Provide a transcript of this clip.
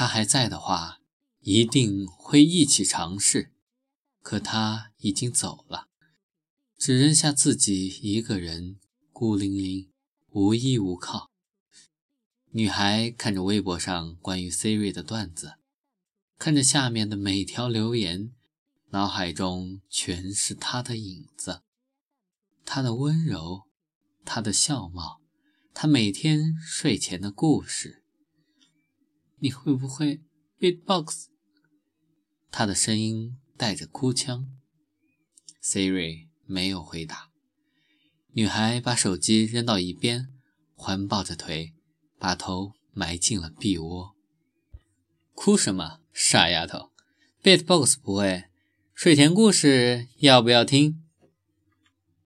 他还在的话，一定会一起尝试。可他已经走了，只扔下自己一个人，孤零零，无依无靠。女孩看着微博上关于 Siri 的段子，看着下面的每条留言，脑海中全是他的影子，他的温柔，他的笑貌，他每天睡前的故事。你会不会 beatbox？他的声音带着哭腔。Siri 没有回答。女孩把手机扔到一边，环抱着腿，把头埋进了臂窝。哭什么，傻丫头？beatbox 不会，睡前故事要不要听？